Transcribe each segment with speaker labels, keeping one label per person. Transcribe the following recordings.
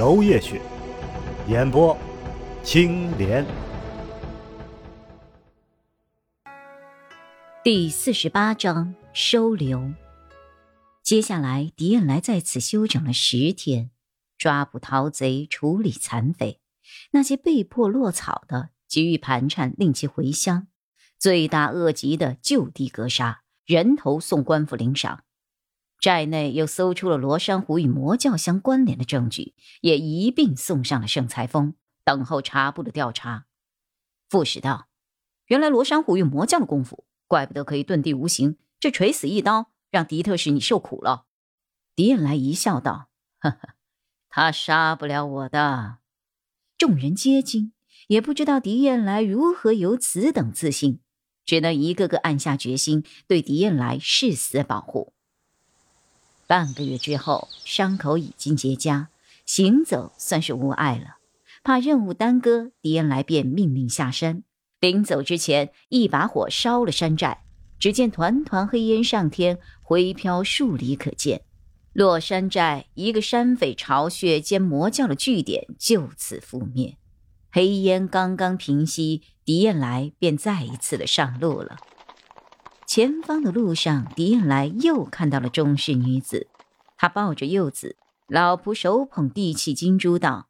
Speaker 1: 娄烨雪，演播青莲。
Speaker 2: 第四十八章收留。接下来，狄燕来在此休整了十天，抓捕逃贼，处理残匪。那些被迫落草的，给予盘缠，令其回乡；罪大恶极的，就地格杀，人头送官府领赏。寨内又搜出了罗珊瑚与魔教相关联的证据，也一并送上了盛裁峰，等候查部的调查。副使道：“原来罗珊瑚与魔教的功夫，怪不得可以遁地无形。这垂死一刀，让狄特使你受苦了。”狄恩来一笑道：“呵呵，他杀不了我的。”众人皆惊，也不知道狄恩来如何有此等自信，只能一个个暗下决心，对狄恩来誓死保护。半个月之后，伤口已经结痂，行走算是无碍了。怕任务耽搁，狄燕来便命令下山。临走之前，一把火烧了山寨，只见团团黑烟上天，灰飘数里可见。落山寨一个山匪巢穴兼魔教的据点就此覆灭，黑烟刚刚平息，狄燕来便再一次的上路了。前方的路上，狄燕来又看到了中式女子，她抱着幼子，老仆手捧地契金珠道：“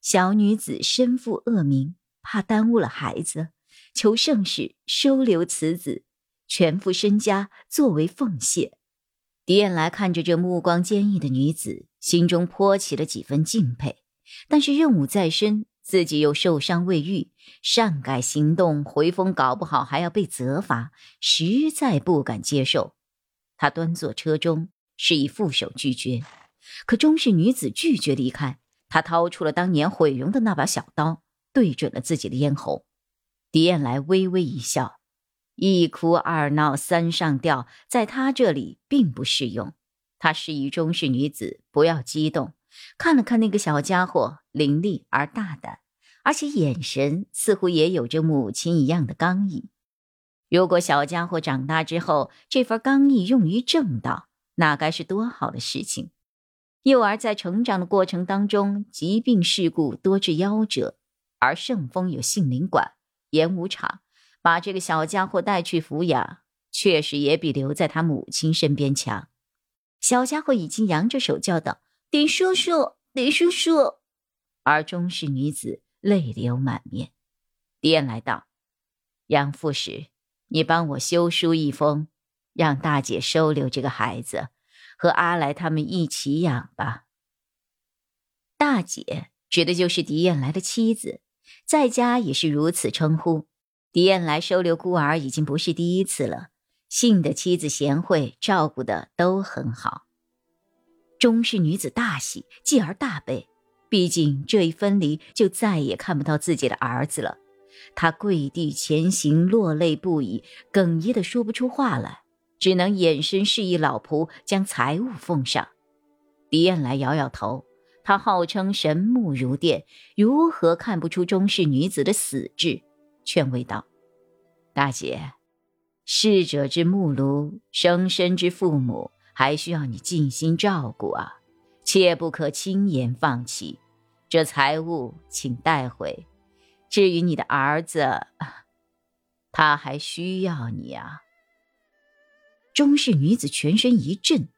Speaker 2: 小女子身负恶名，怕耽误了孩子，求圣使收留此子，全副身家作为奉献。”狄燕来看着这目光坚毅的女子，心中颇起了几分敬佩。但是任务在身，自己又受伤未愈，擅改行动，回风搞不好还要被责罚，实在不敢接受。他端坐车中，示意副手拒绝。可中式女子拒绝离开，他掏出了当年毁容的那把小刀，对准了自己的咽喉。狄燕来微微一笑。一哭二闹三上吊，在他这里并不适用。他示意中式女子不要激动，看了看那个小家伙，伶俐而大胆，而且眼神似乎也有着母亲一样的刚毅。如果小家伙长大之后，这份刚毅用于正道，那该是多好的事情！幼儿在成长的过程当中，疾病事故多至夭折，而圣峰有杏林馆、演武场。把这个小家伙带去抚养，确实也比留在他母亲身边强。小家伙已经扬着手叫道：“林叔叔，林叔叔！”而中式女子泪流满面。狄燕来道：“杨副使，你帮我修书一封，让大姐收留这个孩子，和阿来他们一起养吧。”大姐指的就是狄燕来的妻子，在家也是如此称呼。狄燕来收留孤儿已经不是第一次了，信的妻子贤惠，照顾的都很好。钟氏女子大喜，继而大悲，毕竟这一分离就再也看不到自己的儿子了。她跪地前行，落泪不已，哽咽的说不出话来，只能眼神示意老仆将财物奉上。狄燕来摇摇头，他号称神目如电，如何看不出钟氏女子的死志？劝慰道：“大姐，逝者之木庐，生身之父母，还需要你尽心照顾啊，切不可轻言放弃。这财物请带回。至于你的儿子，他还需要你啊。”中式女子全身一震，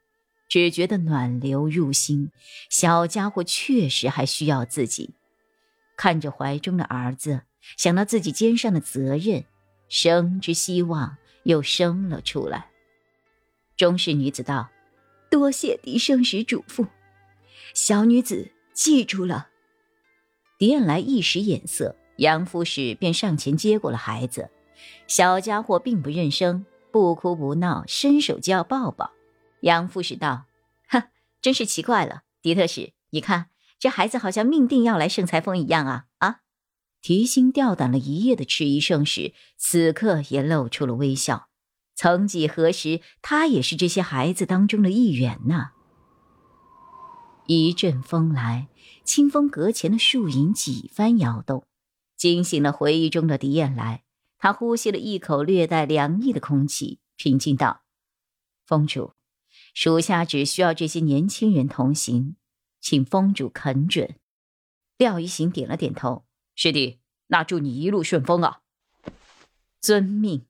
Speaker 2: 只觉得暖流入心，小家伙确实还需要自己。看着怀中的儿子。想到自己肩上的责任，生之希望又生了出来。中式女子道：“多谢狄圣使嘱咐，小女子记住了。”狄燕来一时眼色，杨副使便上前接过了孩子。小家伙并不认生，不哭不闹，伸手就要抱抱。杨副使道：“哼，真是奇怪了，狄特使，你看这孩子好像命定要来盛裁缝一样啊啊！提心吊胆了一夜的迟疑圣使，此刻也露出了微笑。曾几何时，他也是这些孩子当中的一员呢。一阵风来，清风阁前的树影几番摇动，惊醒了回忆中的狄燕来。他呼吸了一口略带凉意的空气，平静道：“风主，属下只需要这些年轻人同行，请风主肯准。”廖一行点了点头：“
Speaker 3: 师弟，那祝你一路顺风啊！”
Speaker 2: 遵命。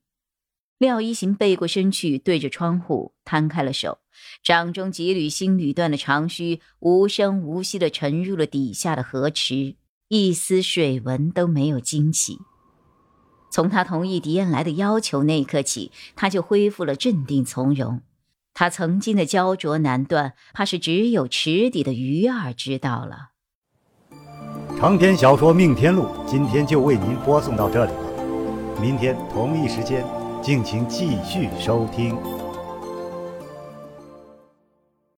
Speaker 2: 廖一行背过身去，对着窗户摊开了手，掌中几缕新缕断的长须无声无息地沉入了底下的河池，一丝水纹都没有惊起。从他同意狄燕来的要求那一刻起，他就恢复了镇定从容。他曾经的焦灼难断，怕是只有池底的鱼儿知道了。
Speaker 1: 长篇小说《命天录》今天就为您播送到这里了，明天同一时间。敬请继续收听。